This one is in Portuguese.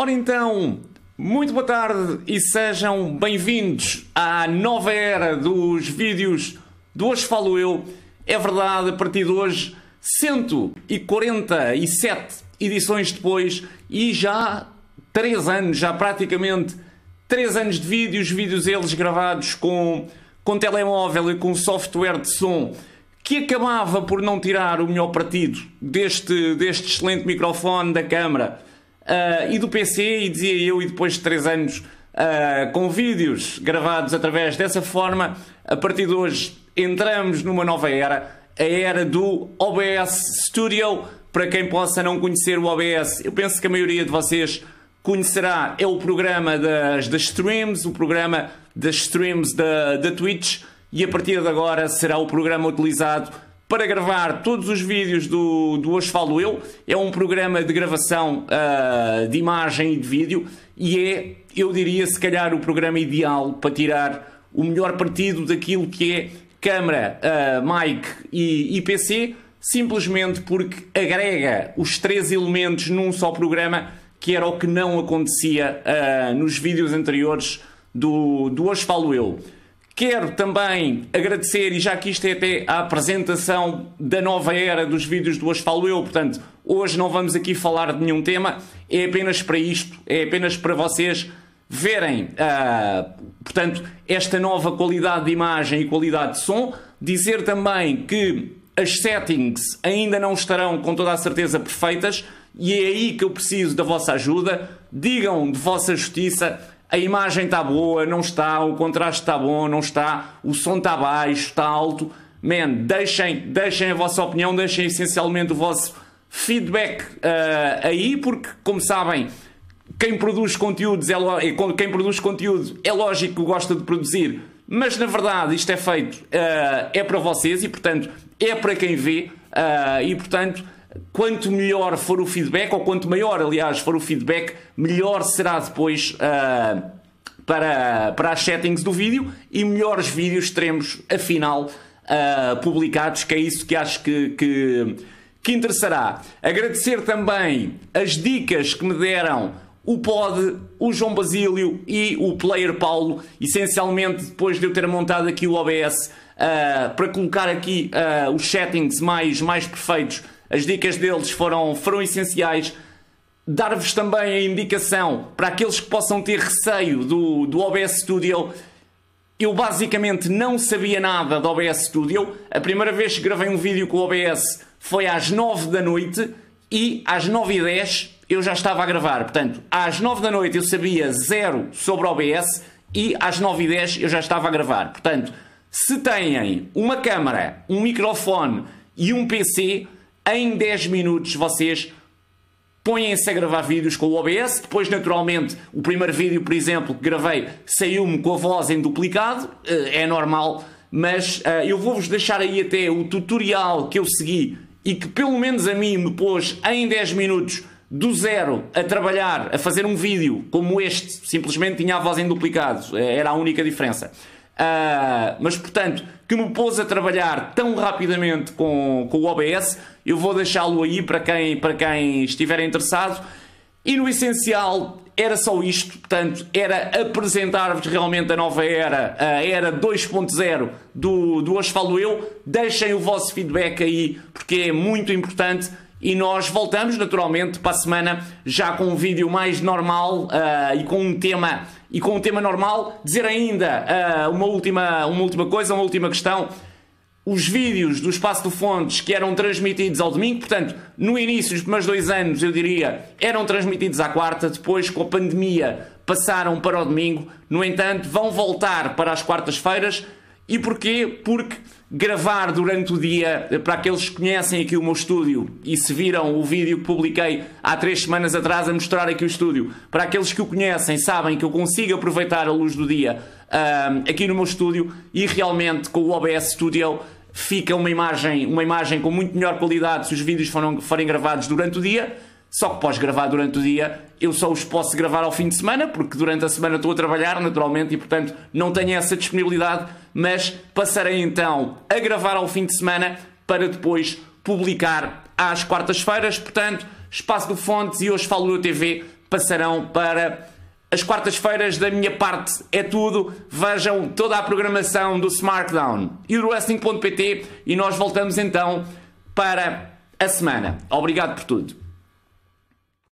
Ora então, muito boa tarde e sejam bem-vindos à nova era dos vídeos do Hoje Falo Eu. É verdade, a partir de hoje, 147 edições depois e já 3 anos, já praticamente 3 anos de vídeos, vídeos eles gravados com, com telemóvel e com software de som que acabava por não tirar o melhor partido deste, deste excelente microfone da câmara uh, e do PC, e dizia eu, e depois de 3 anos uh, com vídeos gravados através dessa forma, a partir de hoje entramos numa nova era, a era do OBS Studio. Para quem possa não conhecer o OBS, eu penso que a maioria de vocês conhecerá, é o programa das, das streams, o programa das streams da, da Twitch, e a partir de agora será o programa utilizado para gravar todos os vídeos do, do Hoje Falo Eu. É um programa de gravação uh, de imagem e de vídeo e é, eu diria, se calhar o programa ideal para tirar o melhor partido daquilo que é câmara, uh, mic e, e PC, simplesmente porque agrega os três elementos num só programa, que era o que não acontecia uh, nos vídeos anteriores do, do Hoje Falo Eu. Quero também agradecer, e já que isto é até a apresentação da nova era dos vídeos do Hoje Falo Eu, portanto, hoje não vamos aqui falar de nenhum tema, é apenas para isto, é apenas para vocês verem, uh, portanto, esta nova qualidade de imagem e qualidade de som. Dizer também que as settings ainda não estarão com toda a certeza perfeitas e é aí que eu preciso da vossa ajuda. Digam de vossa justiça a imagem está boa, não está, o contraste está bom, não está, o som está baixo, está alto. Man, deixem, deixem a vossa opinião, deixem essencialmente o vosso feedback uh, aí, porque, como sabem, quem produz conteúdos é, é quem produz conteúdo é lógico que gosta de produzir, mas na verdade isto é feito uh, é para vocês e portanto é para quem vê uh, e portanto quanto melhor for o feedback, ou quanto maior, aliás, for o feedback, melhor será depois uh, para, para as settings do vídeo e melhores vídeos teremos, afinal, uh, publicados, que é isso que acho que, que, que interessará. Agradecer também as dicas que me deram o Pod, o João Basílio e o Player Paulo, essencialmente depois de eu ter montado aqui o OBS uh, ah, para colocar aqui uh, os settings mais, mais perfeitos as dicas deles foram, foram essenciais. Dar-vos também a indicação para aqueles que possam ter receio do, do OBS Studio. Eu basicamente não sabia nada do OBS Studio. A primeira vez que gravei um vídeo com o OBS foi às 9 da noite e às 9 e 10 eu já estava a gravar. Portanto, às 9 da noite eu sabia zero sobre o OBS e às 9 e 10 eu já estava a gravar. Portanto, se têm uma câmera, um microfone e um PC, em 10 minutos vocês põem-se a gravar vídeos com o OBS. Depois, naturalmente, o primeiro vídeo, por exemplo, que gravei saiu-me com a voz em duplicado, eh, é normal, mas uh, eu vou-vos deixar aí até o tutorial que eu segui e que pelo menos a mim me pôs em 10 minutos do zero a trabalhar, a fazer um vídeo como este, simplesmente tinha a voz em duplicado, eh, era a única diferença. Uh, mas, portanto, que me pôs a trabalhar tão rapidamente com, com o OBS, eu vou deixá-lo aí para quem, para quem estiver interessado. E no essencial era só isto, portanto, era apresentar-vos realmente a nova era, a era 2.0 do, do Hoje Falo Eu. Deixem o vosso feedback aí, porque é muito importante. E nós voltamos naturalmente para a semana já com um vídeo mais normal uh, e com um tema e com um tema normal. Dizer ainda uh, uma, última, uma última coisa, uma última questão. Os vídeos do Espaço do Fontes que eram transmitidos ao domingo, portanto, no início, os primeiros dois anos, eu diria, eram transmitidos à quarta, depois, com a pandemia, passaram para o domingo. No entanto, vão voltar para as quartas-feiras. E porquê? Porque gravar durante o dia, para aqueles que conhecem aqui o meu estúdio e se viram o vídeo que publiquei há três semanas atrás a mostrar aqui o estúdio, para aqueles que o conhecem, sabem que eu consigo aproveitar a luz do dia aqui no meu estúdio e realmente com o OBS Studio fica uma imagem, uma imagem com muito melhor qualidade se os vídeos foram, forem gravados durante o dia só que podes gravar durante o dia, eu só os posso gravar ao fim de semana, porque durante a semana estou a trabalhar, naturalmente, e portanto não tenho essa disponibilidade, mas passarei então a gravar ao fim de semana para depois publicar às quartas-feiras. Portanto, Espaço do Fontes e hoje falo eu TV passarão para as quartas-feiras da minha parte é tudo. Vejam toda a programação do SmackDown e do Wrestling.pt e nós voltamos então para a semana. Obrigado por tudo.